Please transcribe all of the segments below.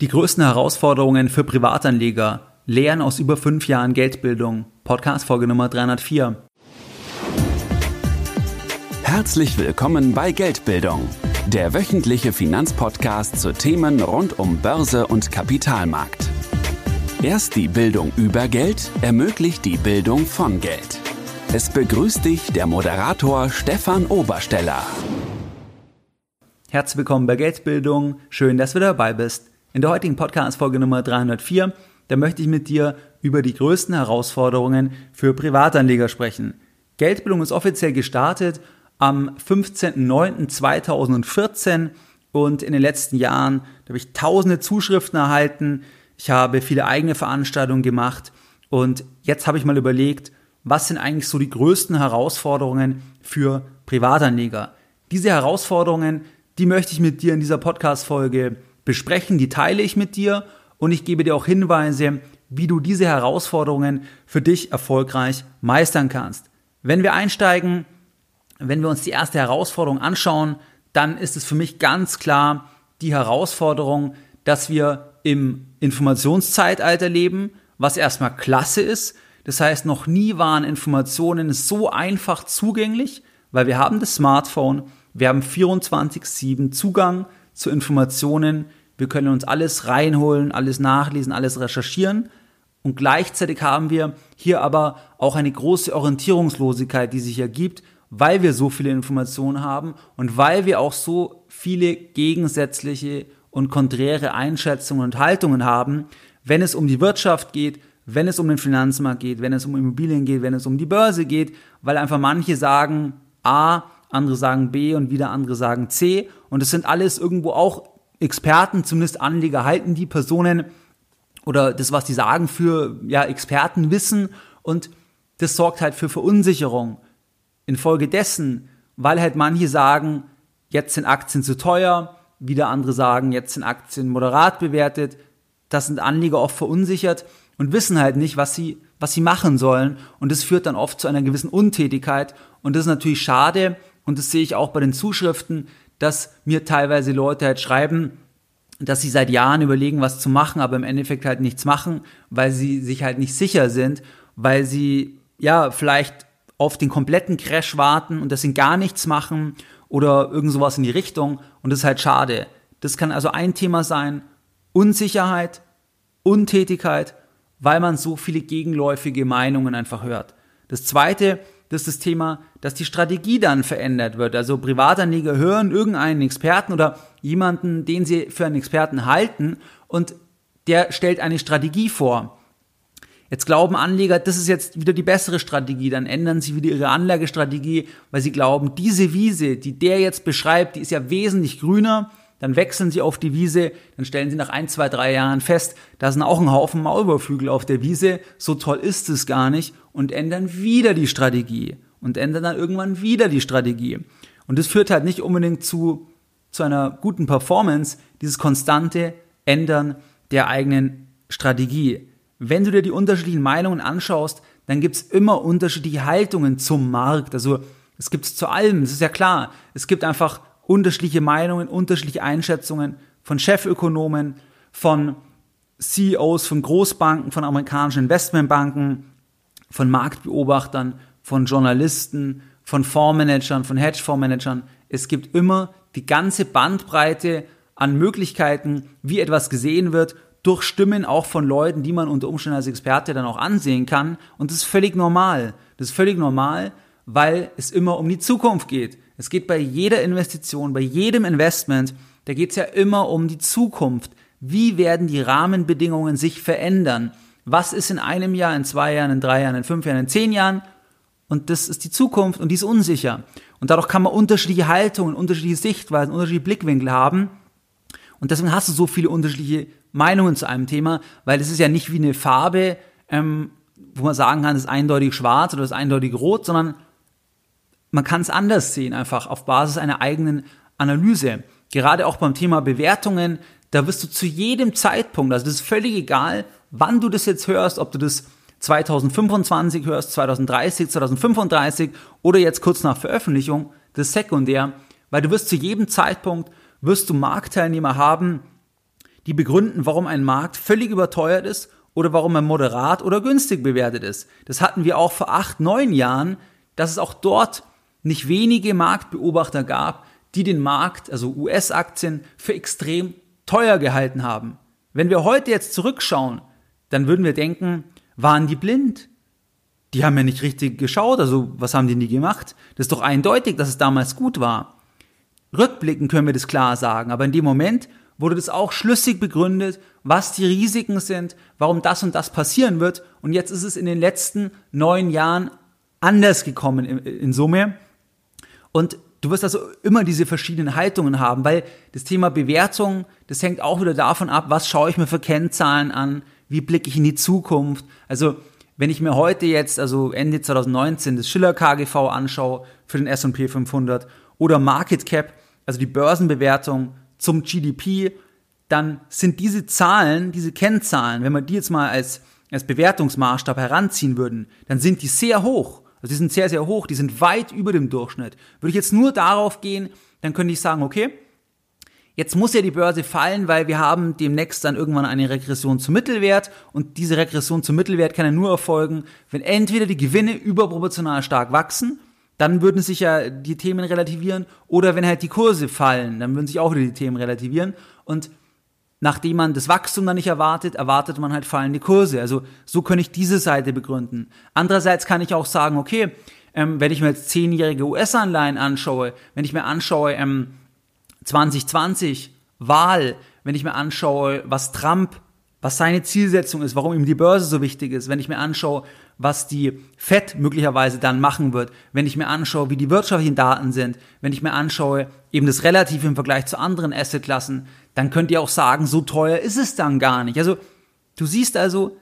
Die größten Herausforderungen für Privatanleger. Lehren aus über fünf Jahren Geldbildung. Podcast Folge Nummer 304. Herzlich willkommen bei Geldbildung, der wöchentliche Finanzpodcast zu Themen rund um Börse und Kapitalmarkt. Erst die Bildung über Geld ermöglicht die Bildung von Geld. Es begrüßt dich der Moderator Stefan Obersteller. Herzlich willkommen bei Geldbildung. Schön, dass du dabei bist. In der heutigen Podcast-Folge Nummer 304, da möchte ich mit dir über die größten Herausforderungen für Privatanleger sprechen. Geldbildung ist offiziell gestartet am 15.09.2014 und in den letzten Jahren habe ich tausende Zuschriften erhalten. Ich habe viele eigene Veranstaltungen gemacht und jetzt habe ich mal überlegt, was sind eigentlich so die größten Herausforderungen für Privatanleger? Diese Herausforderungen, die möchte ich mit dir in dieser Podcast-Folge besprechen, die teile ich mit dir und ich gebe dir auch Hinweise, wie du diese Herausforderungen für dich erfolgreich meistern kannst. Wenn wir einsteigen, wenn wir uns die erste Herausforderung anschauen, dann ist es für mich ganz klar die Herausforderung, dass wir im Informationszeitalter leben, was erstmal klasse ist. Das heißt, noch nie waren Informationen so einfach zugänglich, weil wir haben das Smartphone, wir haben 24/7 Zugang zu Informationen. Wir können uns alles reinholen, alles nachlesen, alles recherchieren. Und gleichzeitig haben wir hier aber auch eine große Orientierungslosigkeit, die sich ergibt, weil wir so viele Informationen haben und weil wir auch so viele gegensätzliche und konträre Einschätzungen und Haltungen haben, wenn es um die Wirtschaft geht, wenn es um den Finanzmarkt geht, wenn es um Immobilien geht, wenn es um die Börse geht, weil einfach manche sagen A, andere sagen B und wieder andere sagen C. Und es sind alles irgendwo auch Experten, zumindest Anleger, halten die Personen oder das, was die sagen, für ja, Expertenwissen. Und das sorgt halt für Verunsicherung. Infolgedessen, weil halt manche sagen, jetzt sind Aktien zu teuer, wieder andere sagen, jetzt sind Aktien moderat bewertet. Das sind Anleger oft verunsichert und wissen halt nicht, was sie, was sie machen sollen. Und das führt dann oft zu einer gewissen Untätigkeit. Und das ist natürlich schade, und das sehe ich auch bei den Zuschriften, dass mir teilweise Leute halt schreiben, dass sie seit Jahren überlegen, was zu machen, aber im Endeffekt halt nichts machen, weil sie sich halt nicht sicher sind, weil sie ja vielleicht auf den kompletten Crash warten und deswegen gar nichts machen oder irgend sowas in die Richtung und das ist halt schade. Das kann also ein Thema sein, Unsicherheit, Untätigkeit, weil man so viele gegenläufige Meinungen einfach hört. Das zweite das ist das Thema, dass die Strategie dann verändert wird. Also Privatanleger hören irgendeinen Experten oder jemanden, den sie für einen Experten halten und der stellt eine Strategie vor. Jetzt glauben Anleger, das ist jetzt wieder die bessere Strategie, dann ändern sie wieder ihre Anlagestrategie, weil sie glauben, diese Wiese, die der jetzt beschreibt, die ist ja wesentlich grüner dann wechseln sie auf die Wiese, dann stellen sie nach ein, zwei, drei Jahren fest, da sind auch ein Haufen Maulwurfhügel auf der Wiese, so toll ist es gar nicht und ändern wieder die Strategie und ändern dann irgendwann wieder die Strategie. Und das führt halt nicht unbedingt zu, zu einer guten Performance, dieses konstante Ändern der eigenen Strategie. Wenn du dir die unterschiedlichen Meinungen anschaust, dann gibt's immer unterschiedliche Haltungen zum Markt. Also es gibt's zu allem, das ist ja klar. Es gibt einfach unterschiedliche Meinungen, unterschiedliche Einschätzungen von Chefökonomen, von CEOs von Großbanken, von amerikanischen Investmentbanken, von Marktbeobachtern, von Journalisten, von Fondsmanagern, von Hedgefondsmanagern. Es gibt immer die ganze Bandbreite an Möglichkeiten, wie etwas gesehen wird, durch Stimmen auch von Leuten, die man unter Umständen als Experte dann auch ansehen kann. Und das ist völlig normal. Das ist völlig normal, weil es immer um die Zukunft geht. Es geht bei jeder Investition, bei jedem Investment, da geht es ja immer um die Zukunft. Wie werden die Rahmenbedingungen sich verändern? Was ist in einem Jahr, in zwei Jahren, in drei Jahren, in fünf Jahren, in zehn Jahren? Und das ist die Zukunft und die ist unsicher. Und dadurch kann man unterschiedliche Haltungen, unterschiedliche Sichtweisen, unterschiedliche Blickwinkel haben. Und deswegen hast du so viele unterschiedliche Meinungen zu einem Thema, weil es ist ja nicht wie eine Farbe, ähm, wo man sagen kann, das ist eindeutig schwarz oder das ist eindeutig rot, sondern man kann es anders sehen, einfach auf Basis einer eigenen Analyse. Gerade auch beim Thema Bewertungen, da wirst du zu jedem Zeitpunkt, also das ist völlig egal, wann du das jetzt hörst, ob du das 2025 hörst, 2030, 2035 oder jetzt kurz nach Veröffentlichung, das ist sekundär, weil du wirst zu jedem Zeitpunkt, wirst du Marktteilnehmer haben, die begründen, warum ein Markt völlig überteuert ist oder warum er moderat oder günstig bewertet ist. Das hatten wir auch vor acht, neun Jahren, dass es auch dort nicht wenige Marktbeobachter gab, die den Markt, also US-Aktien, für extrem teuer gehalten haben. Wenn wir heute jetzt zurückschauen, dann würden wir denken, waren die blind? Die haben ja nicht richtig geschaut, also was haben die nie gemacht? Das ist doch eindeutig, dass es damals gut war. Rückblicken können wir das klar sagen, aber in dem Moment wurde das auch schlüssig begründet, was die Risiken sind, warum das und das passieren wird. Und jetzt ist es in den letzten neun Jahren anders gekommen in, in Summe. Und du wirst also immer diese verschiedenen Haltungen haben, weil das Thema Bewertung, das hängt auch wieder davon ab, was schaue ich mir für Kennzahlen an, wie blicke ich in die Zukunft. Also wenn ich mir heute jetzt, also Ende 2019, das Schiller KGV anschaue für den S&P 500 oder Market Cap, also die Börsenbewertung zum GDP, dann sind diese Zahlen, diese Kennzahlen, wenn wir die jetzt mal als, als Bewertungsmaßstab heranziehen würden, dann sind die sehr hoch. Also die sind sehr, sehr hoch, die sind weit über dem Durchschnitt. Würde ich jetzt nur darauf gehen, dann könnte ich sagen, okay, Jetzt muss ja die Börse fallen, weil wir haben demnächst dann irgendwann eine Regression zum Mittelwert und diese Regression zum Mittelwert kann ja nur erfolgen, wenn entweder die Gewinne überproportional stark wachsen, dann würden sich ja die Themen relativieren oder wenn halt die Kurse fallen, dann würden sich auch wieder die Themen relativieren und nachdem man das Wachstum dann nicht erwartet, erwartet man halt fallende Kurse. Also so könnte ich diese Seite begründen. Andererseits kann ich auch sagen, okay, ähm, wenn ich mir jetzt zehnjährige US-Anleihen anschaue, wenn ich mir anschaue, ähm, 2020 Wahl, wenn ich mir anschaue, was Trump, was seine Zielsetzung ist, warum ihm die Börse so wichtig ist, wenn ich mir anschaue, was die Fed möglicherweise dann machen wird, wenn ich mir anschaue, wie die wirtschaftlichen Daten sind, wenn ich mir anschaue, eben das Relativ im Vergleich zu anderen Assetklassen, dann könnt ihr auch sagen, so teuer ist es dann gar nicht. Also, du siehst also,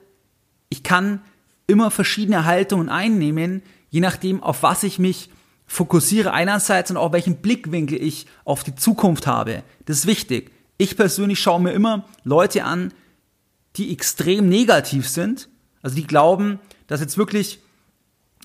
ich kann immer verschiedene Haltungen einnehmen, je nachdem, auf was ich mich fokussiere einerseits und auch welchen Blickwinkel ich auf die Zukunft habe. Das ist wichtig. Ich persönlich schaue mir immer Leute an, die extrem negativ sind, also die glauben, dass jetzt wirklich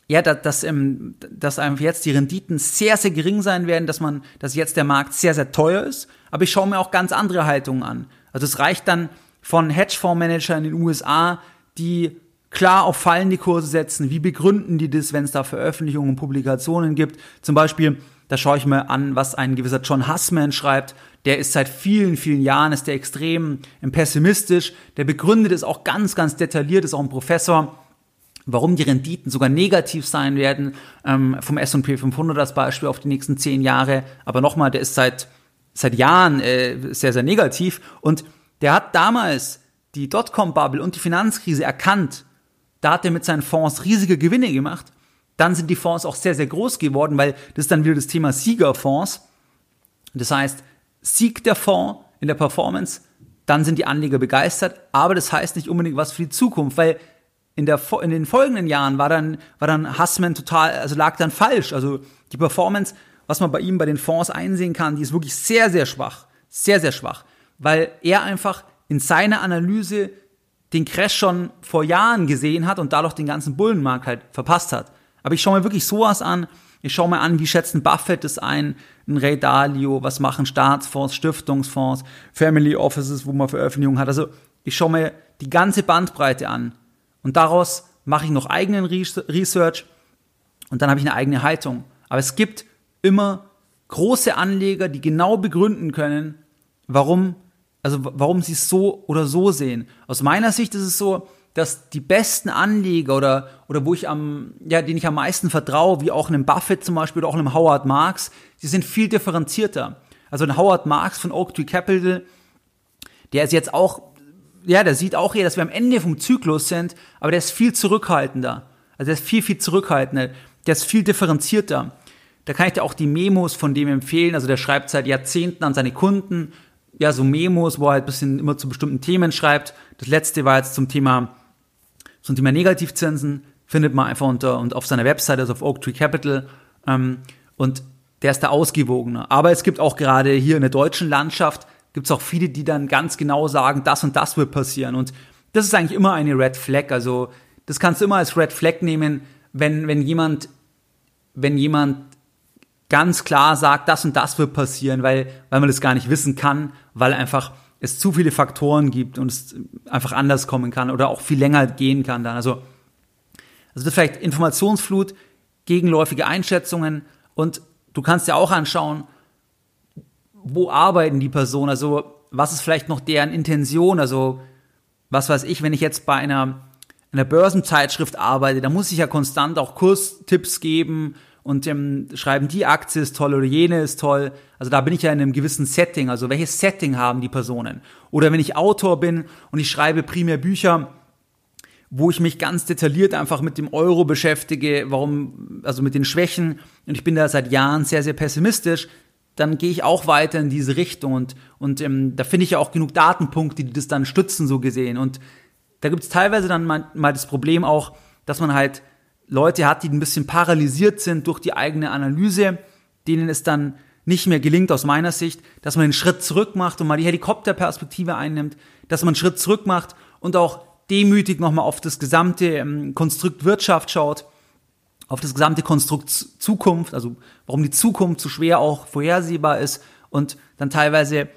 ja, dass, dass, ähm, dass einfach jetzt die Renditen sehr, sehr gering sein werden, dass man, dass jetzt der Markt sehr, sehr teuer ist. Aber ich schaue mir auch ganz andere Haltungen an. Also es reicht dann von Hedgefondsmanagern in den USA, die klar auf fallende Kurse setzen? Wie begründen die das, wenn es da Veröffentlichungen und Publikationen gibt? Zum Beispiel, da schaue ich mir an, was ein gewisser John Hussman schreibt. Der ist seit vielen, vielen Jahren, ist der extrem pessimistisch. Der begründet es auch ganz, ganz detailliert, ist auch ein Professor warum die Renditen sogar negativ sein werden, ähm, vom S&P 500 als Beispiel auf die nächsten zehn Jahre. Aber nochmal, der ist seit, seit Jahren äh, sehr, sehr negativ. Und der hat damals die Dotcom-Bubble und die Finanzkrise erkannt da hat er mit seinen Fonds riesige Gewinne gemacht. Dann sind die Fonds auch sehr, sehr groß geworden, weil das ist dann wieder das Thema Siegerfonds. Das heißt, siegt der Fonds in der Performance, dann sind die Anleger begeistert, aber das heißt nicht unbedingt was für die Zukunft, weil in, der, in den folgenden Jahren war dann, war dann Hassman total, also lag dann falsch. Also die Performance, was man bei ihm bei den Fonds einsehen kann, die ist wirklich sehr, sehr schwach. Sehr, sehr schwach. Weil er einfach in seiner Analyse den Crash schon vor Jahren gesehen hat und dadurch den ganzen Bullenmarkt halt verpasst hat. Aber ich schaue mir wirklich sowas an. Ich schaue mir an, wie schätzen Buffett es ein, ein Ray Dalio, was machen Staatsfonds, Stiftungsfonds, Family Offices, wo man Veröffentlichungen hat. Also ich schaue mir die ganze Bandbreite an und daraus mache ich noch eigenen Research und dann habe ich eine eigene Haltung. Aber es gibt immer große Anleger, die genau begründen können, warum also warum sie es so oder so sehen. Aus meiner Sicht ist es so, dass die besten Anleger oder, oder wo ich am, ja, denen ich am meisten vertraue, wie auch einem Buffett zum Beispiel oder auch einem Howard Marks, die sind viel differenzierter. Also ein Howard Marks von Oak Tree Capital, der ist jetzt auch, ja, der sieht auch eher, dass wir am Ende vom Zyklus sind, aber der ist viel zurückhaltender. Also der ist viel, viel zurückhaltender. Der ist viel differenzierter. Da kann ich dir auch die Memos von dem empfehlen. Also der schreibt seit Jahrzehnten an seine Kunden ja, so Memos, wo er halt ein bisschen immer zu bestimmten Themen schreibt. Das letzte war jetzt zum Thema, zum Thema Negativzinsen, findet man einfach unter und auf seiner Website, also auf Oak Tree Capital. Ähm, und der ist da ausgewogener. Aber es gibt auch gerade hier in der deutschen Landschaft, gibt es auch viele, die dann ganz genau sagen, das und das wird passieren. Und das ist eigentlich immer eine Red Flag. Also das kannst du immer als Red Flag nehmen, wenn, wenn jemand, wenn jemand ganz klar sagt, das und das wird passieren, weil, weil man das gar nicht wissen kann, weil einfach es zu viele Faktoren gibt und es einfach anders kommen kann oder auch viel länger gehen kann dann. Also, also vielleicht Informationsflut, gegenläufige Einschätzungen und du kannst dir auch anschauen, wo arbeiten die Personen, also was ist vielleicht noch deren Intention, also was weiß ich, wenn ich jetzt bei einer, einer Börsenzeitschrift arbeite, da muss ich ja konstant auch Kurstipps geben und ähm, schreiben, die Aktie ist toll oder jene ist toll. Also da bin ich ja in einem gewissen Setting. Also welches Setting haben die Personen? Oder wenn ich Autor bin und ich schreibe primär Bücher, wo ich mich ganz detailliert einfach mit dem Euro beschäftige, warum, also mit den Schwächen, und ich bin da seit Jahren sehr, sehr pessimistisch, dann gehe ich auch weiter in diese Richtung und, und ähm, da finde ich ja auch genug Datenpunkte, die das dann stützen, so gesehen. Und da gibt es teilweise dann mal, mal das Problem auch, dass man halt Leute hat, die ein bisschen paralysiert sind durch die eigene Analyse, denen es dann nicht mehr gelingt aus meiner Sicht, dass man einen Schritt zurück macht und mal die Helikopterperspektive einnimmt, dass man einen Schritt zurück macht und auch demütig nochmal auf das gesamte ähm, Konstrukt Wirtschaft schaut, auf das gesamte Konstrukt Zukunft, also warum die Zukunft so schwer auch vorhersehbar ist und dann teilweise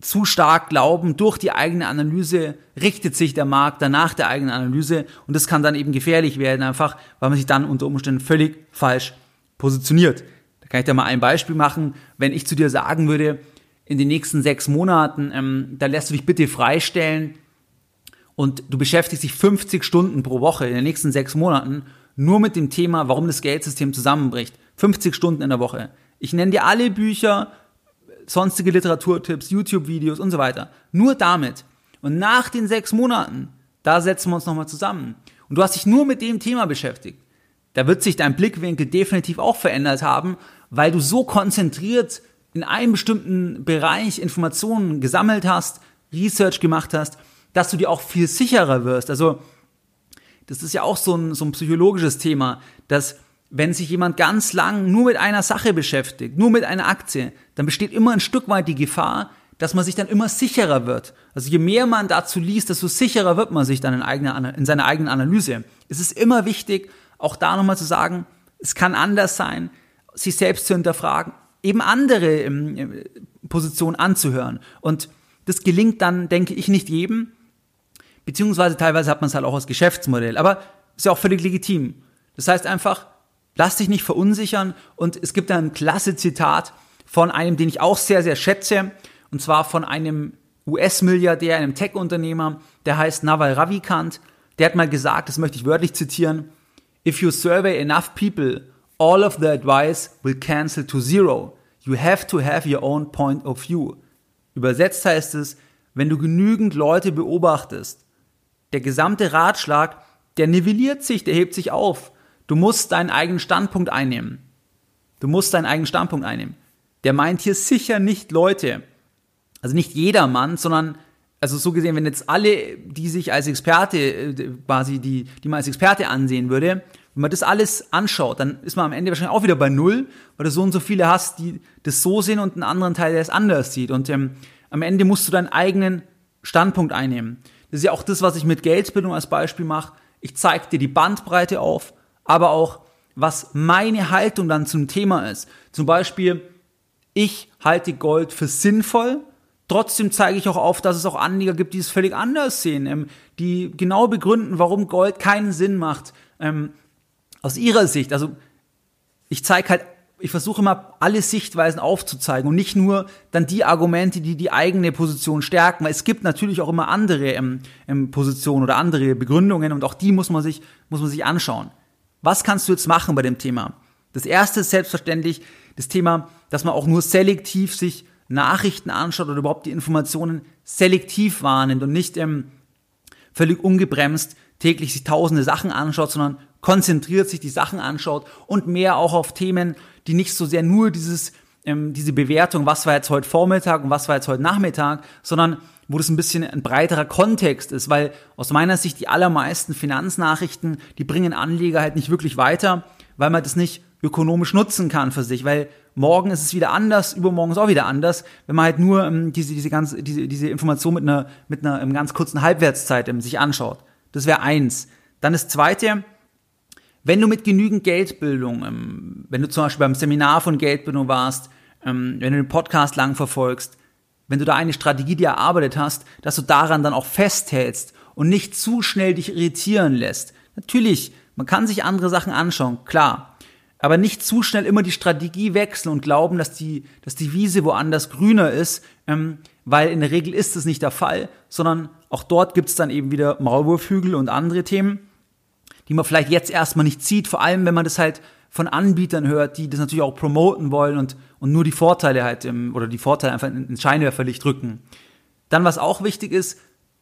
zu stark glauben, durch die eigene Analyse richtet sich der Markt danach der eigenen Analyse und das kann dann eben gefährlich werden, einfach weil man sich dann unter Umständen völlig falsch positioniert. Da kann ich dir mal ein Beispiel machen, wenn ich zu dir sagen würde, in den nächsten sechs Monaten, ähm, da lässt du dich bitte freistellen und du beschäftigst dich 50 Stunden pro Woche in den nächsten sechs Monaten nur mit dem Thema, warum das Geldsystem zusammenbricht. 50 Stunden in der Woche. Ich nenne dir alle Bücher, sonstige Literaturtipps, YouTube-Videos und so weiter. Nur damit. Und nach den sechs Monaten, da setzen wir uns nochmal zusammen. Und du hast dich nur mit dem Thema beschäftigt. Da wird sich dein Blickwinkel definitiv auch verändert haben, weil du so konzentriert in einem bestimmten Bereich Informationen gesammelt hast, Research gemacht hast, dass du dir auch viel sicherer wirst. Also, das ist ja auch so ein, so ein psychologisches Thema, dass wenn sich jemand ganz lang nur mit einer Sache beschäftigt, nur mit einer Aktie, dann besteht immer ein Stück weit die Gefahr, dass man sich dann immer sicherer wird. Also je mehr man dazu liest, desto sicherer wird man sich dann in, eigener, in seiner eigenen Analyse. Es ist immer wichtig, auch da nochmal zu sagen, es kann anders sein, sich selbst zu hinterfragen, eben andere ähm, Positionen anzuhören. Und das gelingt dann, denke ich, nicht jedem, beziehungsweise teilweise hat man es halt auch als Geschäftsmodell, aber ist ja auch völlig legitim. Das heißt einfach, Lass dich nicht verunsichern. Und es gibt ein klasse Zitat von einem, den ich auch sehr, sehr schätze. Und zwar von einem US-Milliardär, einem Tech-Unternehmer, der heißt Naval Ravikant. Der hat mal gesagt, das möchte ich wörtlich zitieren, If you survey enough people, all of the advice will cancel to zero. You have to have your own point of view. Übersetzt heißt es, wenn du genügend Leute beobachtest, der gesamte Ratschlag, der nivelliert sich, der hebt sich auf. Du musst deinen eigenen Standpunkt einnehmen. Du musst deinen eigenen Standpunkt einnehmen. Der meint hier sicher nicht Leute, also nicht jeder Mann, sondern also so gesehen, wenn jetzt alle, die sich als Experte äh, quasi die, die man als Experte ansehen würde, wenn man das alles anschaut, dann ist man am Ende wahrscheinlich auch wieder bei null, weil du so und so viele hast, die das so sehen und einen anderen Teil, der es anders sieht. Und ähm, am Ende musst du deinen eigenen Standpunkt einnehmen. Das ist ja auch das, was ich mit Geldbildung als Beispiel mache. Ich zeige dir die Bandbreite auf, aber auch, was meine Haltung dann zum Thema ist. Zum Beispiel, ich halte Gold für sinnvoll, Trotzdem zeige ich auch auf, dass es auch Anleger gibt, die es völlig anders sehen, ähm, die genau begründen, warum Gold keinen Sinn macht ähm, aus ihrer Sicht. Also ich zeige halt, ich versuche immer alle Sichtweisen aufzuzeigen und nicht nur dann die Argumente, die die eigene Position stärken, weil es gibt natürlich auch immer andere ähm, ähm Positionen oder andere Begründungen und auch die muss man sich muss man sich anschauen. Was kannst du jetzt machen bei dem Thema? Das erste ist selbstverständlich das Thema, dass man auch nur selektiv sich Nachrichten anschaut oder überhaupt die Informationen selektiv wahrnimmt und nicht ähm, völlig ungebremst täglich sich tausende Sachen anschaut, sondern konzentriert sich die Sachen anschaut und mehr auch auf Themen, die nicht so sehr nur dieses, ähm, diese Bewertung, was war jetzt heute Vormittag und was war jetzt heute Nachmittag, sondern wo das ein bisschen ein breiterer Kontext ist, weil aus meiner Sicht die allermeisten Finanznachrichten, die bringen Anleger halt nicht wirklich weiter, weil man das nicht ökonomisch nutzen kann für sich, weil morgen ist es wieder anders, übermorgen ist auch wieder anders, wenn man halt nur ähm, diese, diese, ganze, diese, diese Information mit einer, mit einer ähm, ganz kurzen Halbwertszeit ähm, sich anschaut. Das wäre eins. Dann das zweite, wenn du mit genügend Geldbildung, ähm, wenn du zum Beispiel beim Seminar von Geldbildung warst, ähm, wenn du den Podcast lang verfolgst, wenn du da eine Strategie dir erarbeitet hast, dass du daran dann auch festhältst und nicht zu schnell dich irritieren lässt. Natürlich, man kann sich andere Sachen anschauen, klar. Aber nicht zu schnell immer die Strategie wechseln und glauben, dass die, dass die Wiese woanders grüner ist, ähm, weil in der Regel ist das nicht der Fall, sondern auch dort gibt es dann eben wieder Maulwurfhügel und andere Themen, die man vielleicht jetzt erstmal nicht sieht, vor allem wenn man das halt von Anbietern hört, die das natürlich auch promoten wollen und, und nur die Vorteile halt im, oder die Vorteile einfach ins Scheinwerferlicht rücken. Dann, was auch wichtig ist,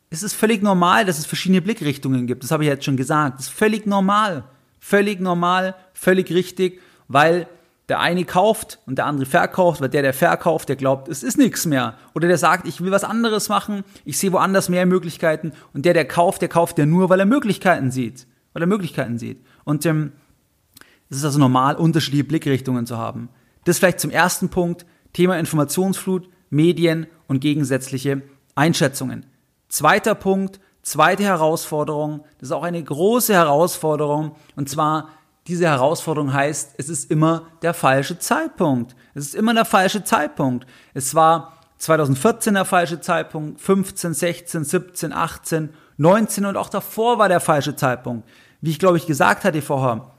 es ist völlig normal, dass es verschiedene Blickrichtungen gibt. Das habe ich jetzt schon gesagt. Das ist völlig normal. Völlig normal, völlig richtig, weil der eine kauft und der andere verkauft, weil der, der verkauft, der glaubt, es ist nichts mehr. Oder der sagt, ich will was anderes machen, ich sehe woanders mehr Möglichkeiten. Und der, der kauft, der kauft ja nur, weil er Möglichkeiten sieht. Weil er Möglichkeiten sieht. Und ähm, es ist also normal, unterschiedliche Blickrichtungen zu haben. Das vielleicht zum ersten Punkt, Thema Informationsflut, Medien und gegensätzliche Einschätzungen. Zweiter Punkt, zweite Herausforderung, das ist auch eine große Herausforderung, und zwar diese Herausforderung heißt, es ist immer der falsche Zeitpunkt. Es ist immer der falsche Zeitpunkt. Es war 2014 der falsche Zeitpunkt, 15, 16, 17, 18, 19 und auch davor war der falsche Zeitpunkt. Wie ich glaube ich gesagt hatte vorher,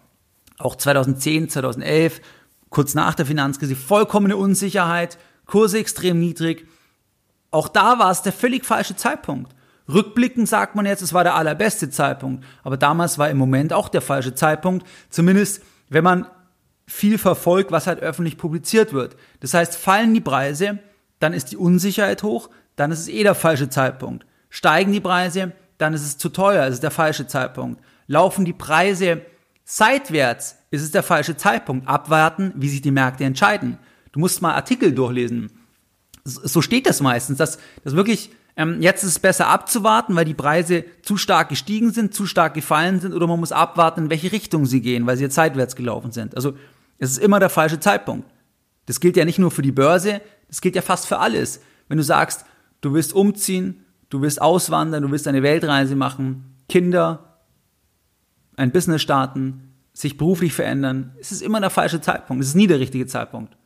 auch 2010, 2011, kurz nach der Finanzkrise, vollkommene Unsicherheit, Kurse extrem niedrig. Auch da war es der völlig falsche Zeitpunkt. Rückblickend sagt man jetzt, es war der allerbeste Zeitpunkt, aber damals war im Moment auch der falsche Zeitpunkt, zumindest wenn man viel verfolgt, was halt öffentlich publiziert wird. Das heißt, fallen die Preise, dann ist die Unsicherheit hoch, dann ist es eh der falsche Zeitpunkt. Steigen die Preise, dann ist es zu teuer, es ist der falsche Zeitpunkt. Laufen die Preise Seitwärts ist es der falsche Zeitpunkt. Abwarten, wie sich die Märkte entscheiden. Du musst mal Artikel durchlesen. So steht das meistens, dass, dass wirklich ähm, jetzt ist es besser abzuwarten, weil die Preise zu stark gestiegen sind, zu stark gefallen sind, oder man muss abwarten, in welche Richtung sie gehen, weil sie jetzt seitwärts gelaufen sind. Also es ist immer der falsche Zeitpunkt. Das gilt ja nicht nur für die Börse, das gilt ja fast für alles. Wenn du sagst, du willst umziehen, du willst auswandern, du willst eine Weltreise machen, Kinder, ein Business starten, sich beruflich verändern, es ist immer der falsche Zeitpunkt. Es ist nie der richtige Zeitpunkt.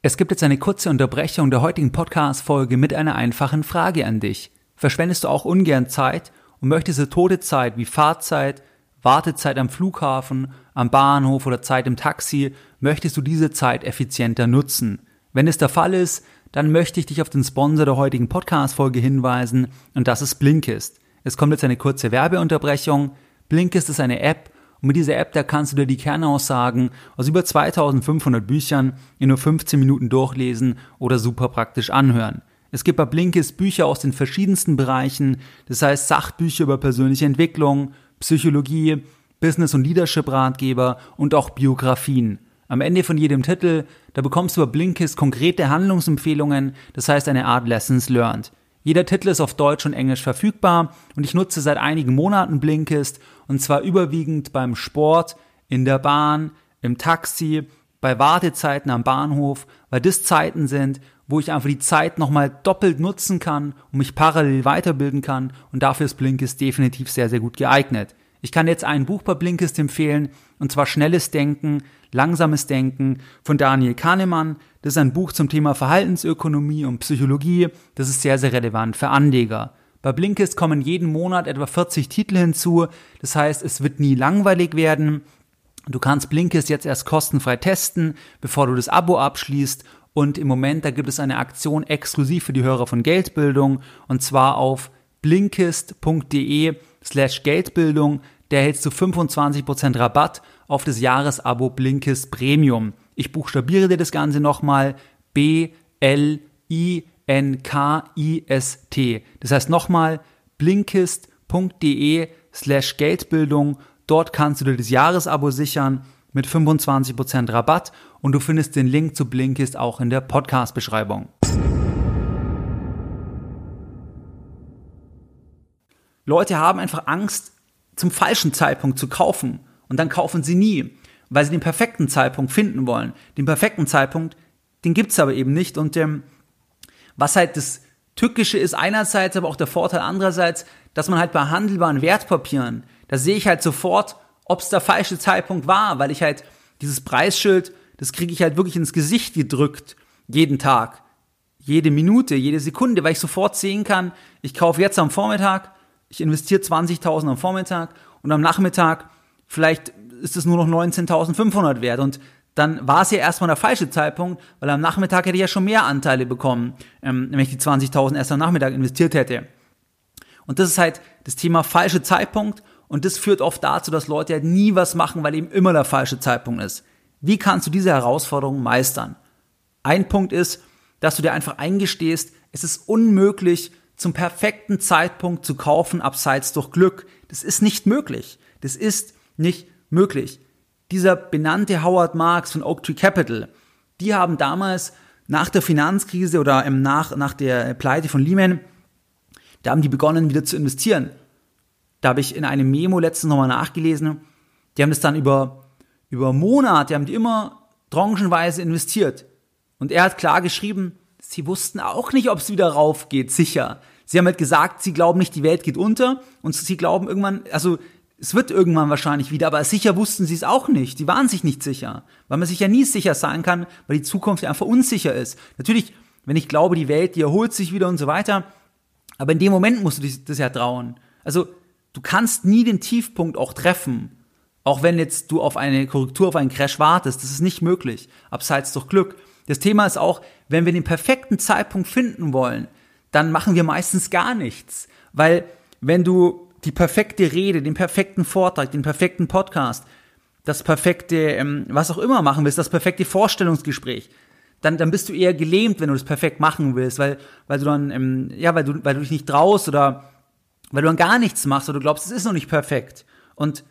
Es gibt jetzt eine kurze Unterbrechung der heutigen Podcast-Folge mit einer einfachen Frage an dich. Verschwendest du auch ungern Zeit und möchtest du tote Zeit wie Fahrzeit, Wartezeit am Flughafen, am Bahnhof oder Zeit im Taxi, möchtest du diese Zeit effizienter nutzen? Wenn es der Fall ist, dann möchte ich dich auf den Sponsor der heutigen Podcast-Folge hinweisen und das ist Blinkist. Es kommt jetzt eine kurze Werbeunterbrechung. Blinkist ist eine App und mit dieser App, da kannst du dir die Kernaussagen aus über 2500 Büchern in nur 15 Minuten durchlesen oder super praktisch anhören. Es gibt bei Blinkist Bücher aus den verschiedensten Bereichen, das heißt Sachbücher über persönliche Entwicklung, Psychologie, Business- und Leadership-Ratgeber und auch Biografien. Am Ende von jedem Titel, da bekommst du über Blinkist konkrete Handlungsempfehlungen, das heißt eine Art Lessons Learned. Jeder Titel ist auf Deutsch und Englisch verfügbar und ich nutze seit einigen Monaten Blinkist und zwar überwiegend beim Sport, in der Bahn, im Taxi, bei Wartezeiten am Bahnhof, weil das Zeiten sind, wo ich einfach die Zeit nochmal doppelt nutzen kann und mich parallel weiterbilden kann und dafür ist Blinkist definitiv sehr, sehr gut geeignet. Ich kann jetzt ein Buch bei Blinkist empfehlen und zwar Schnelles Denken, Langsames Denken von Daniel Kahnemann. Das ist ein Buch zum Thema Verhaltensökonomie und Psychologie. Das ist sehr, sehr relevant für Anleger. Bei Blinkist kommen jeden Monat etwa 40 Titel hinzu. Das heißt, es wird nie langweilig werden. Du kannst Blinkist jetzt erst kostenfrei testen, bevor du das Abo abschließt. Und im Moment, da gibt es eine Aktion exklusiv für die Hörer von Geldbildung. Und zwar auf blinkist.de slash Geldbildung. Da erhältst du 25% Rabatt auf das Jahresabo Blinkist Premium. Ich buchstabiere dir das Ganze nochmal B L I N K I S T. Das heißt nochmal blinkist.de slash Geldbildung. Dort kannst du dir das Jahresabo sichern mit 25% Rabatt und du findest den Link zu Blinkist auch in der Podcast-Beschreibung. Leute haben einfach Angst, zum falschen Zeitpunkt zu kaufen und dann kaufen sie nie, weil sie den perfekten Zeitpunkt finden wollen. Den perfekten Zeitpunkt, den gibt's aber eben nicht. Und ähm, was halt das Tückische ist einerseits, aber auch der Vorteil andererseits, dass man halt bei handelbaren Wertpapieren, da sehe ich halt sofort, ob es der falsche Zeitpunkt war, weil ich halt dieses Preisschild, das kriege ich halt wirklich ins Gesicht gedrückt, jeden Tag, jede Minute, jede Sekunde, weil ich sofort sehen kann, ich kaufe jetzt am Vormittag, ich investiere 20.000 am Vormittag und am Nachmittag vielleicht ist es nur noch 19.500 wert und dann war es ja erstmal der falsche Zeitpunkt, weil am Nachmittag hätte ich ja schon mehr Anteile bekommen, ähm, wenn ich die 20.000 erst am Nachmittag investiert hätte. Und das ist halt das Thema falsche Zeitpunkt und das führt oft dazu, dass Leute halt nie was machen, weil eben immer der falsche Zeitpunkt ist. Wie kannst du diese Herausforderung meistern? Ein Punkt ist, dass du dir einfach eingestehst, es ist unmöglich, zum perfekten Zeitpunkt zu kaufen, abseits durch Glück. Das ist nicht möglich. Das ist nicht möglich. Dieser benannte Howard Marks von Oak Tree Capital, die haben damals nach der Finanzkrise oder nach, nach der Pleite von Lehman, da haben die begonnen wieder zu investieren. Da habe ich in einem Memo letztens nochmal nachgelesen. Die haben das dann über, über Monate, haben die immer tranchenweise investiert. Und er hat klar geschrieben, sie wussten auch nicht, ob es wieder rauf geht, sicher. Sie haben halt gesagt, sie glauben nicht, die Welt geht unter und sie glauben irgendwann, also es wird irgendwann wahrscheinlich wieder, aber sicher wussten sie es auch nicht. Die waren sich nicht sicher, weil man sich ja nie sicher sein kann, weil die Zukunft ja einfach unsicher ist. Natürlich, wenn ich glaube, die Welt, die erholt sich wieder und so weiter, aber in dem Moment musst du das ja trauen. Also du kannst nie den Tiefpunkt auch treffen, auch wenn jetzt du auf eine Korrektur, auf einen Crash wartest. Das ist nicht möglich, abseits durch Glück. Das Thema ist auch, wenn wir den perfekten Zeitpunkt finden wollen, dann machen wir meistens gar nichts. Weil wenn du die perfekte Rede, den perfekten Vortrag, den perfekten Podcast, das perfekte, ähm, was auch immer machen willst, das perfekte Vorstellungsgespräch, dann, dann bist du eher gelähmt, wenn du das perfekt machen willst, weil, weil du dann, ähm, ja, weil du, weil du dich nicht traust oder weil du dann gar nichts machst oder du glaubst, es ist noch nicht perfekt. Und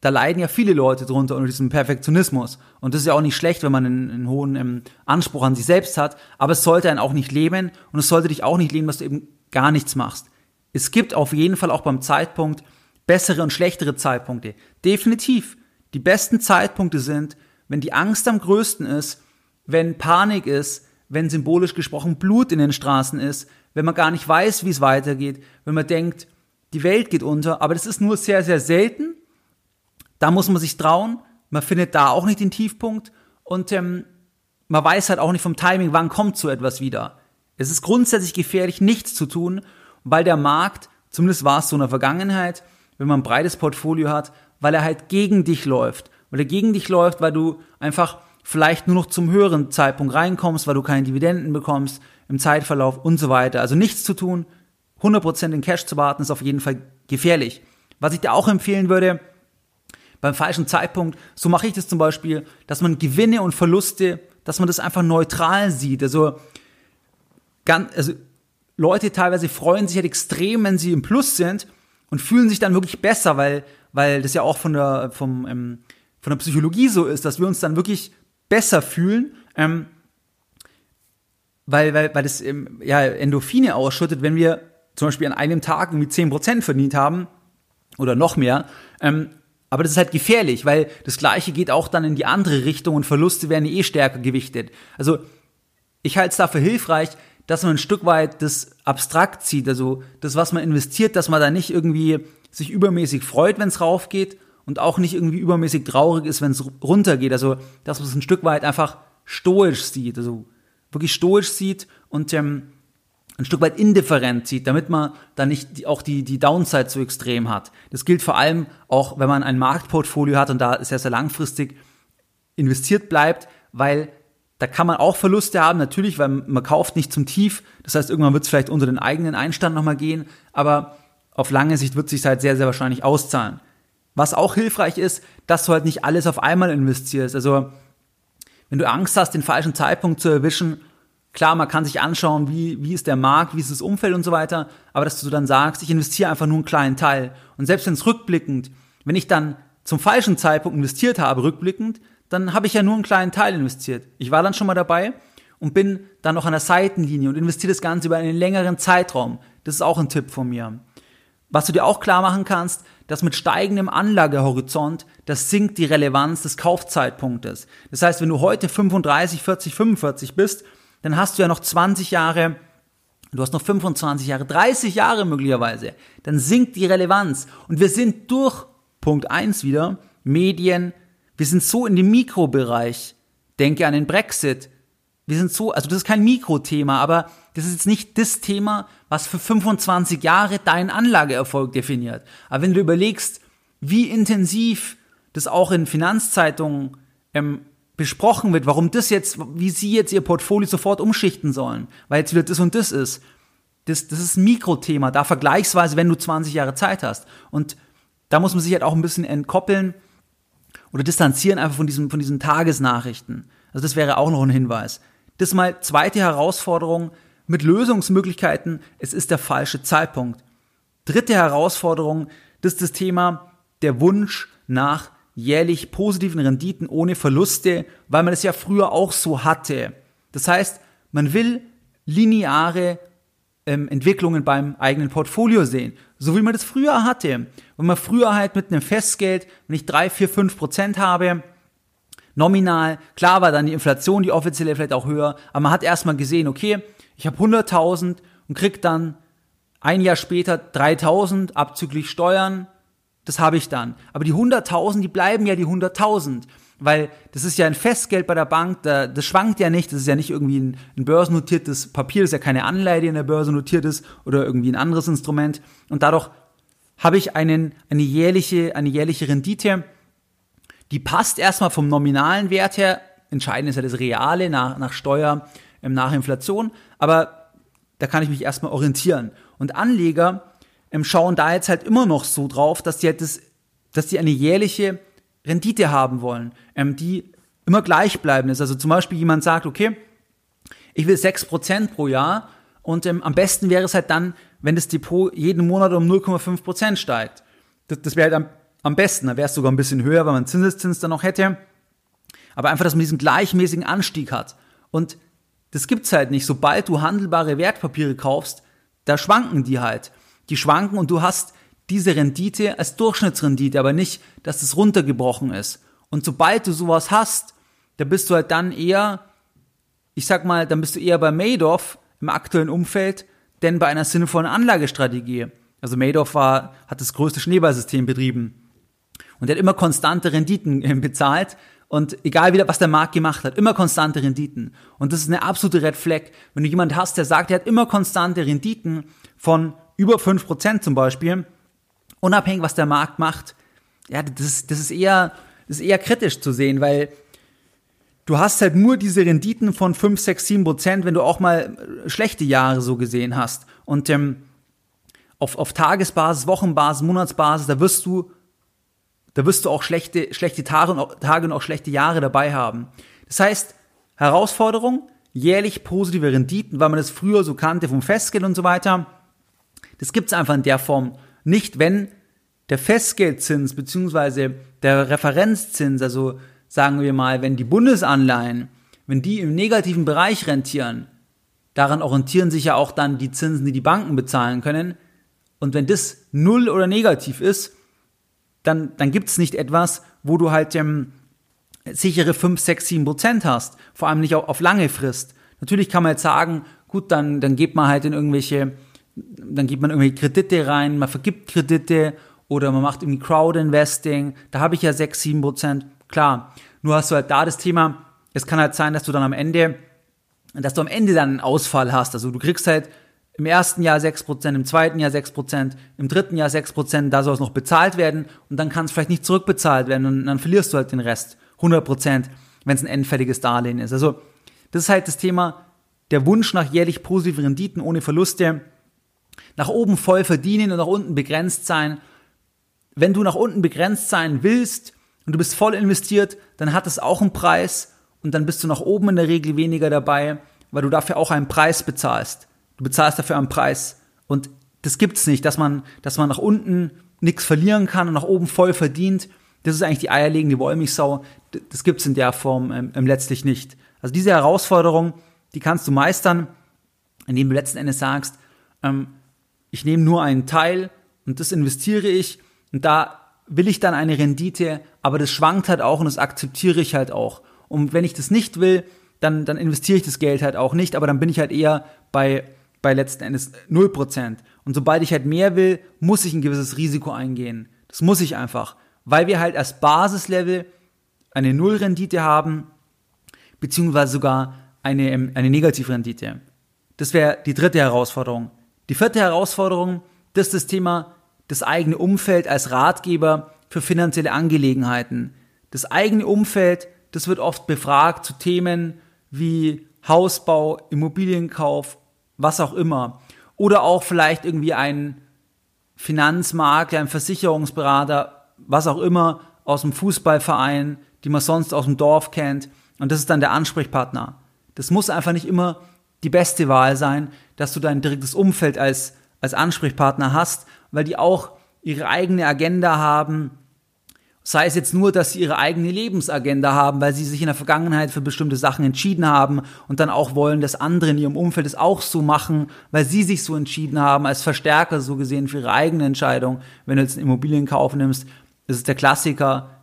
da leiden ja viele Leute drunter unter diesem Perfektionismus. Und das ist ja auch nicht schlecht, wenn man einen, einen hohen ähm, Anspruch an sich selbst hat, aber es sollte einen auch nicht leben und es sollte dich auch nicht leben, dass du eben gar nichts machst. Es gibt auf jeden Fall auch beim Zeitpunkt bessere und schlechtere Zeitpunkte. Definitiv. Die besten Zeitpunkte sind, wenn die Angst am größten ist, wenn Panik ist, wenn symbolisch gesprochen Blut in den Straßen ist, wenn man gar nicht weiß, wie es weitergeht, wenn man denkt, die Welt geht unter, aber das ist nur sehr, sehr selten. Da muss man sich trauen. Man findet da auch nicht den Tiefpunkt und ähm, man weiß halt auch nicht vom Timing, wann kommt so etwas wieder. Es ist grundsätzlich gefährlich, nichts zu tun, weil der Markt, zumindest war es so in der Vergangenheit, wenn man ein breites Portfolio hat, weil er halt gegen dich läuft. Weil er gegen dich läuft, weil du einfach vielleicht nur noch zum höheren Zeitpunkt reinkommst, weil du keine Dividenden bekommst im Zeitverlauf und so weiter. Also nichts zu tun, 100% in Cash zu warten, ist auf jeden Fall gefährlich. Was ich dir auch empfehlen würde, beim falschen Zeitpunkt, so mache ich das zum Beispiel, dass man Gewinne und Verluste, dass man das einfach neutral sieht. Also, ganz, also Leute teilweise freuen sich halt extrem, wenn sie im Plus sind und fühlen sich dann wirklich besser, weil, weil das ja auch von der, vom, ähm, von der Psychologie so ist, dass wir uns dann wirklich besser fühlen. Ähm, weil, weil, weil das ähm, ja, Endorphine ausschüttet, wenn wir zum Beispiel an einem Tag irgendwie 10% verdient haben oder noch mehr. Ähm, aber das ist halt gefährlich, weil das Gleiche geht auch dann in die andere Richtung und Verluste werden eh stärker gewichtet. Also ich halte es dafür hilfreich, dass man ein Stück weit das abstrakt zieht, also das, was man investiert, dass man da nicht irgendwie sich übermäßig freut, wenn es raufgeht und auch nicht irgendwie übermäßig traurig ist, wenn es runtergeht. Also dass man es ein Stück weit einfach stoisch sieht, also wirklich stoisch sieht und ähm, ein Stück weit indifferent sieht, damit man dann nicht die, auch die, die Downside so extrem hat. Das gilt vor allem auch, wenn man ein Marktportfolio hat und da sehr, sehr langfristig investiert bleibt, weil da kann man auch Verluste haben, natürlich, weil man kauft nicht zum Tief. Das heißt, irgendwann wird es vielleicht unter den eigenen Einstand nochmal gehen, aber auf lange Sicht wird es sich halt sehr, sehr wahrscheinlich auszahlen. Was auch hilfreich ist, dass du halt nicht alles auf einmal investierst. Also, wenn du Angst hast, den falschen Zeitpunkt zu erwischen, Klar, man kann sich anschauen, wie, wie ist der Markt, wie ist das Umfeld und so weiter, aber dass du dann sagst, ich investiere einfach nur einen kleinen Teil. Und selbst wenn es rückblickend, wenn ich dann zum falschen Zeitpunkt investiert habe, rückblickend, dann habe ich ja nur einen kleinen Teil investiert. Ich war dann schon mal dabei und bin dann noch an der Seitenlinie und investiere das Ganze über einen längeren Zeitraum. Das ist auch ein Tipp von mir. Was du dir auch klar machen kannst, dass mit steigendem Anlagehorizont, das sinkt die Relevanz des Kaufzeitpunktes. Das heißt, wenn du heute 35, 40, 45 bist, dann hast du ja noch 20 Jahre, du hast noch 25 Jahre, 30 Jahre möglicherweise, dann sinkt die Relevanz. Und wir sind durch Punkt 1 wieder, Medien, wir sind so in dem Mikrobereich Denke an den Brexit. Wir sind so, also das ist kein Mikrothema, aber das ist jetzt nicht das Thema, was für 25 Jahre deinen Anlageerfolg definiert. Aber wenn du überlegst, wie intensiv das auch in Finanzzeitungen ähm, besprochen wird, warum das jetzt, wie sie jetzt ihr Portfolio sofort umschichten sollen, weil jetzt wieder das und das ist. Das, das ist ein Mikrothema, da vergleichsweise, wenn du 20 Jahre Zeit hast. Und da muss man sich halt auch ein bisschen entkoppeln oder distanzieren einfach von, diesem, von diesen Tagesnachrichten. Also das wäre auch noch ein Hinweis. Das ist mal zweite Herausforderung mit Lösungsmöglichkeiten. Es ist der falsche Zeitpunkt. Dritte Herausforderung, das ist das Thema der Wunsch nach jährlich positiven Renditen ohne Verluste, weil man das ja früher auch so hatte. Das heißt, man will lineare ähm, Entwicklungen beim eigenen Portfolio sehen, so wie man das früher hatte. Wenn man früher halt mit einem Festgeld, wenn ich drei, vier, fünf Prozent habe, nominal, klar war dann die Inflation, die offizielle vielleicht auch höher, aber man hat erstmal gesehen, okay, ich habe 100.000 und krieg dann ein Jahr später 3.000 abzüglich Steuern das habe ich dann. Aber die 100.000, die bleiben ja die 100.000. Weil das ist ja ein Festgeld bei der Bank, da, das schwankt ja nicht, das ist ja nicht irgendwie ein, ein börsennotiertes Papier, das ist ja keine Anleihe, die in der Börse notiert ist oder irgendwie ein anderes Instrument. Und dadurch habe ich einen, eine, jährliche, eine jährliche Rendite, die passt erstmal vom nominalen Wert her. Entscheidend ist ja das Reale nach, nach Steuer, ähm, nach Inflation. Aber da kann ich mich erstmal orientieren. Und Anleger, ähm, schauen da jetzt halt immer noch so drauf, dass die halt das, dass die eine jährliche Rendite haben wollen, ähm, die immer gleichbleibend ist. Also zum Beispiel jemand sagt, okay, ich will 6% pro Jahr und ähm, am besten wäre es halt dann, wenn das Depot jeden Monat um 0,5% steigt. Das, das wäre halt am, am besten, da wäre es sogar ein bisschen höher, weil man Zinseszins dann noch hätte. Aber einfach, dass man diesen gleichmäßigen Anstieg hat. Und das gibt's halt nicht. Sobald du handelbare Wertpapiere kaufst, da schwanken die halt die schwanken und du hast diese Rendite als Durchschnittsrendite, aber nicht, dass es runtergebrochen ist. Und sobald du sowas hast, da bist du halt dann eher, ich sag mal, dann bist du eher bei Madoff im aktuellen Umfeld, denn bei einer sinnvollen Anlagestrategie. Also Madoff war, hat das größte Schneeballsystem betrieben. Und er hat immer konstante Renditen äh, bezahlt. Und egal wieder, was der Markt gemacht hat, immer konstante Renditen. Und das ist eine absolute Red Flag. Wenn du jemand hast, der sagt, er hat immer konstante Renditen von über 5% zum Beispiel, unabhängig was der Markt macht, ja, das, das, ist eher, das ist eher kritisch zu sehen, weil du hast halt nur diese Renditen von 5, 6, 7 Prozent, wenn du auch mal schlechte Jahre so gesehen hast. Und ähm, auf, auf Tagesbasis, Wochenbasis, Monatsbasis, da wirst du, da wirst du auch schlechte, schlechte Tage und, auch, Tage und auch schlechte Jahre dabei haben. Das heißt, Herausforderung, jährlich positive Renditen, weil man das früher so kannte vom Festgeld und so weiter. Das gibt's einfach in der Form nicht, wenn der Festgeldzins beziehungsweise der Referenzzins, also sagen wir mal, wenn die Bundesanleihen, wenn die im negativen Bereich rentieren, daran orientieren sich ja auch dann die Zinsen, die die Banken bezahlen können. Und wenn das null oder negativ ist, dann, dann gibt's nicht etwas, wo du halt ähm, sichere 5, 6, 7 Prozent hast. Vor allem nicht auf, auf lange Frist. Natürlich kann man jetzt sagen, gut, dann, dann geht man halt in irgendwelche dann gibt man irgendwie Kredite rein, man vergibt Kredite oder man macht irgendwie Crowd-Investing, da habe ich ja 6, 7 Prozent, klar. Nur hast du halt da das Thema, es kann halt sein, dass du dann am Ende, dass du am Ende dann einen Ausfall hast. Also du kriegst halt im ersten Jahr 6%, im zweiten Jahr 6%, im dritten Jahr 6%, da soll es noch bezahlt werden und dann kann es vielleicht nicht zurückbezahlt werden und dann verlierst du halt den Rest, 100%, wenn es ein endfälliges Darlehen ist. Also das ist halt das Thema, der Wunsch nach jährlich positiven Renditen ohne Verluste, nach oben voll verdienen und nach unten begrenzt sein. Wenn du nach unten begrenzt sein willst und du bist voll investiert, dann hat es auch einen Preis und dann bist du nach oben in der Regel weniger dabei, weil du dafür auch einen Preis bezahlst. Du bezahlst dafür einen Preis und das gibt's nicht, dass man, dass man nach unten nichts verlieren kann und nach oben voll verdient. Das ist eigentlich die eierlegende Wollmilchsau. Das gibt's in der Form ähm, ähm, letztlich nicht. Also diese Herausforderung, die kannst du meistern, indem du letzten Endes sagst, ähm, ich nehme nur einen Teil und das investiere ich und da will ich dann eine Rendite, aber das schwankt halt auch und das akzeptiere ich halt auch. Und wenn ich das nicht will, dann, dann investiere ich das Geld halt auch nicht, aber dann bin ich halt eher bei, bei letzten Endes 0%. Und sobald ich halt mehr will, muss ich ein gewisses Risiko eingehen. Das muss ich einfach, weil wir halt als Basislevel eine Nullrendite haben. beziehungsweise sogar eine, ähm, eine Negativrendite. Das wäre die dritte Herausforderung. Die vierte Herausforderung, das ist das Thema das eigene Umfeld als Ratgeber für finanzielle Angelegenheiten. Das eigene Umfeld, das wird oft befragt zu Themen wie Hausbau, Immobilienkauf, was auch immer. Oder auch vielleicht irgendwie ein Finanzmakler, ein Versicherungsberater, was auch immer aus dem Fußballverein, die man sonst aus dem Dorf kennt. Und das ist dann der Ansprechpartner. Das muss einfach nicht immer die beste Wahl sein, dass du dein direktes Umfeld als, als Ansprechpartner hast, weil die auch ihre eigene Agenda haben, Sei es jetzt nur, dass sie ihre eigene Lebensagenda haben, weil sie sich in der Vergangenheit für bestimmte Sachen entschieden haben und dann auch wollen, dass andere in ihrem Umfeld es auch so machen, weil sie sich so entschieden haben, als Verstärker so gesehen für ihre eigene Entscheidung. Wenn du jetzt einen Immobilienkauf nimmst, ist es der Klassiker,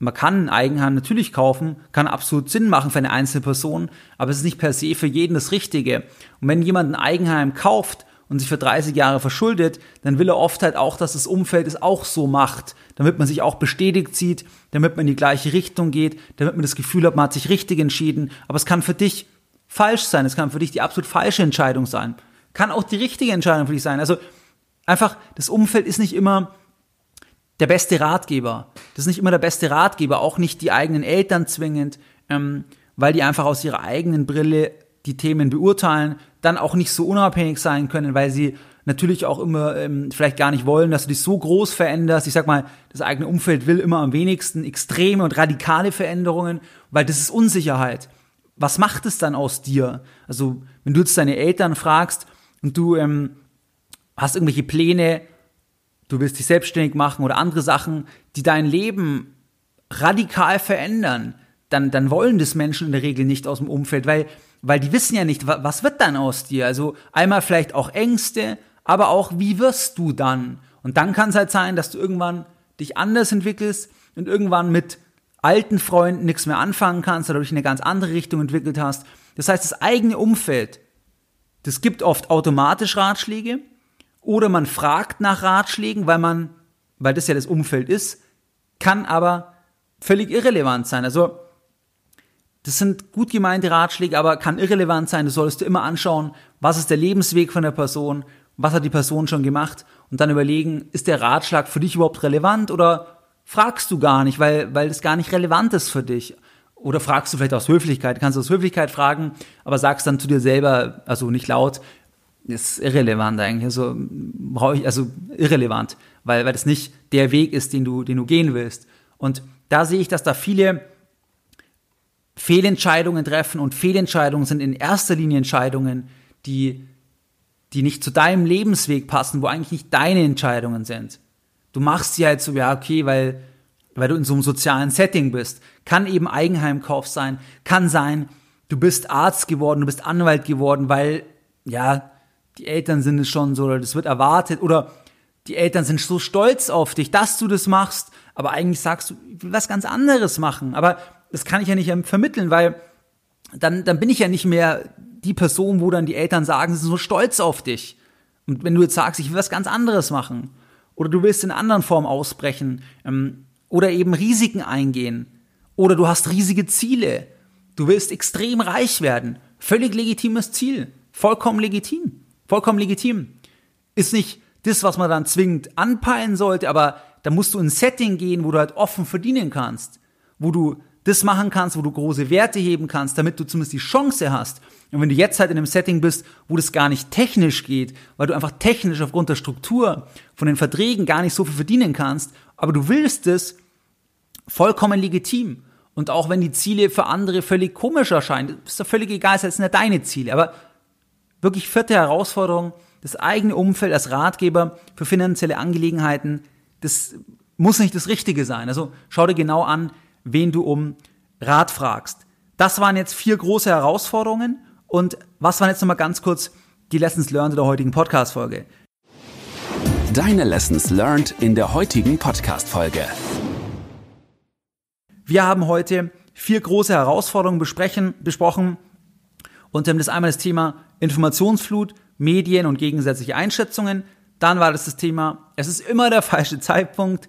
man kann ein Eigenheim natürlich kaufen, kann absolut Sinn machen für eine einzelne Person, aber es ist nicht per se für jeden das Richtige. Und wenn jemand ein Eigenheim kauft und sich für 30 Jahre verschuldet, dann will er oft halt auch, dass das Umfeld es auch so macht, damit man sich auch bestätigt sieht, damit man in die gleiche Richtung geht, damit man das Gefühl hat, man hat sich richtig entschieden. Aber es kann für dich falsch sein, es kann für dich die absolut falsche Entscheidung sein, kann auch die richtige Entscheidung für dich sein. Also einfach, das Umfeld ist nicht immer der beste Ratgeber. Das ist nicht immer der beste Ratgeber, auch nicht die eigenen Eltern zwingend, ähm, weil die einfach aus ihrer eigenen Brille die Themen beurteilen, dann auch nicht so unabhängig sein können, weil sie natürlich auch immer ähm, vielleicht gar nicht wollen, dass du dich so groß veränderst. Ich sag mal, das eigene Umfeld will immer am wenigsten extreme und radikale Veränderungen, weil das ist Unsicherheit. Was macht es dann aus dir? Also, wenn du jetzt deine Eltern fragst und du ähm, hast irgendwelche Pläne, du willst dich selbstständig machen oder andere Sachen, die dein Leben radikal verändern, dann, dann wollen das Menschen in der Regel nicht aus dem Umfeld, weil weil die wissen ja nicht, was wird dann aus dir. Also einmal vielleicht auch Ängste, aber auch, wie wirst du dann? Und dann kann es halt sein, dass du irgendwann dich anders entwickelst und irgendwann mit alten Freunden nichts mehr anfangen kannst oder dich in eine ganz andere Richtung entwickelt hast. Das heißt, das eigene Umfeld, das gibt oft automatisch Ratschläge oder man fragt nach Ratschlägen, weil man, weil das ja das Umfeld ist, kann aber völlig irrelevant sein. Also das sind gut gemeinte Ratschläge, aber kann irrelevant sein. Du solltest dir immer anschauen, was ist der Lebensweg von der Person, was hat die Person schon gemacht und dann überlegen, ist der Ratschlag für dich überhaupt relevant oder fragst du gar nicht, weil, weil das gar nicht relevant ist für dich. Oder fragst du vielleicht aus Höflichkeit, kannst du aus Höflichkeit fragen, aber sagst dann zu dir selber, also nicht laut, ist irrelevant eigentlich, also brauche ich, also irrelevant, weil, weil das nicht der Weg ist, den du, den du gehen willst. Und da sehe ich, dass da viele Fehlentscheidungen treffen und Fehlentscheidungen sind in erster Linie Entscheidungen, die, die nicht zu deinem Lebensweg passen, wo eigentlich nicht deine Entscheidungen sind. Du machst sie halt so, ja, okay, weil, weil du in so einem sozialen Setting bist. Kann eben Eigenheimkauf sein, kann sein, du bist Arzt geworden, du bist Anwalt geworden, weil, ja, die Eltern sind es schon so, oder das wird erwartet, oder die Eltern sind so stolz auf dich, dass du das machst, aber eigentlich sagst du, ich will was ganz anderes machen. Aber das kann ich ja nicht vermitteln, weil dann, dann bin ich ja nicht mehr die Person, wo dann die Eltern sagen, sie sind so stolz auf dich. Und wenn du jetzt sagst, ich will was ganz anderes machen, oder du willst in anderen Form ausbrechen, ähm, oder eben Risiken eingehen, oder du hast riesige Ziele, du willst extrem reich werden, völlig legitimes Ziel, vollkommen legitim, vollkommen legitim. Ist nicht das, was man dann zwingend anpeilen sollte, aber da musst du in ein Setting gehen, wo du halt offen verdienen kannst, wo du das machen kannst, wo du große Werte heben kannst, damit du zumindest die Chance hast. Und wenn du jetzt halt in einem Setting bist, wo das gar nicht technisch geht, weil du einfach technisch aufgrund der Struktur von den Verträgen gar nicht so viel verdienen kannst, aber du willst es, vollkommen legitim. Und auch wenn die Ziele für andere völlig komisch erscheinen, ist doch völlig egal, es sind ja deine Ziele. Aber wirklich vierte Herausforderung, das eigene Umfeld als Ratgeber für finanzielle Angelegenheiten, das muss nicht das Richtige sein. Also schau dir genau an, wen du um Rat fragst. Das waren jetzt vier große Herausforderungen. Und was waren jetzt nochmal ganz kurz die Lessons learned der heutigen Podcast-Folge? Deine Lessons learned in der heutigen Podcast-Folge. Wir haben heute vier große Herausforderungen besprechen, besprochen. Und das einmal das Thema Informationsflut, Medien und gegensätzliche Einschätzungen. Dann war das das Thema, es ist immer der falsche Zeitpunkt.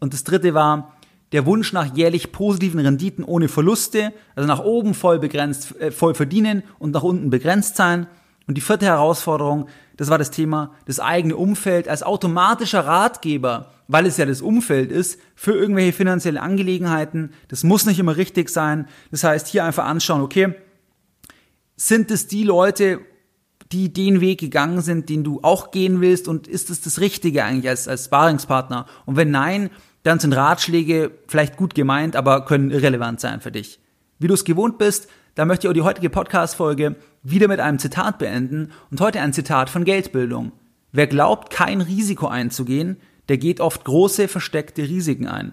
Und das dritte war, der Wunsch nach jährlich positiven Renditen ohne Verluste, also nach oben voll begrenzt, äh, voll verdienen und nach unten begrenzt sein. Und die vierte Herausforderung, das war das Thema, das eigene Umfeld als automatischer Ratgeber, weil es ja das Umfeld ist, für irgendwelche finanzielle Angelegenheiten. Das muss nicht immer richtig sein. Das heißt, hier einfach anschauen, okay, sind es die Leute, die den Weg gegangen sind, den du auch gehen willst und ist es das Richtige eigentlich als, als Sparingspartner? Und wenn nein, dann sind Ratschläge vielleicht gut gemeint, aber können irrelevant sein für dich. Wie du es gewohnt bist, da möchte ich auch die heutige Podcast-Folge wieder mit einem Zitat beenden und heute ein Zitat von Geldbildung. Wer glaubt, kein Risiko einzugehen, der geht oft große versteckte Risiken ein.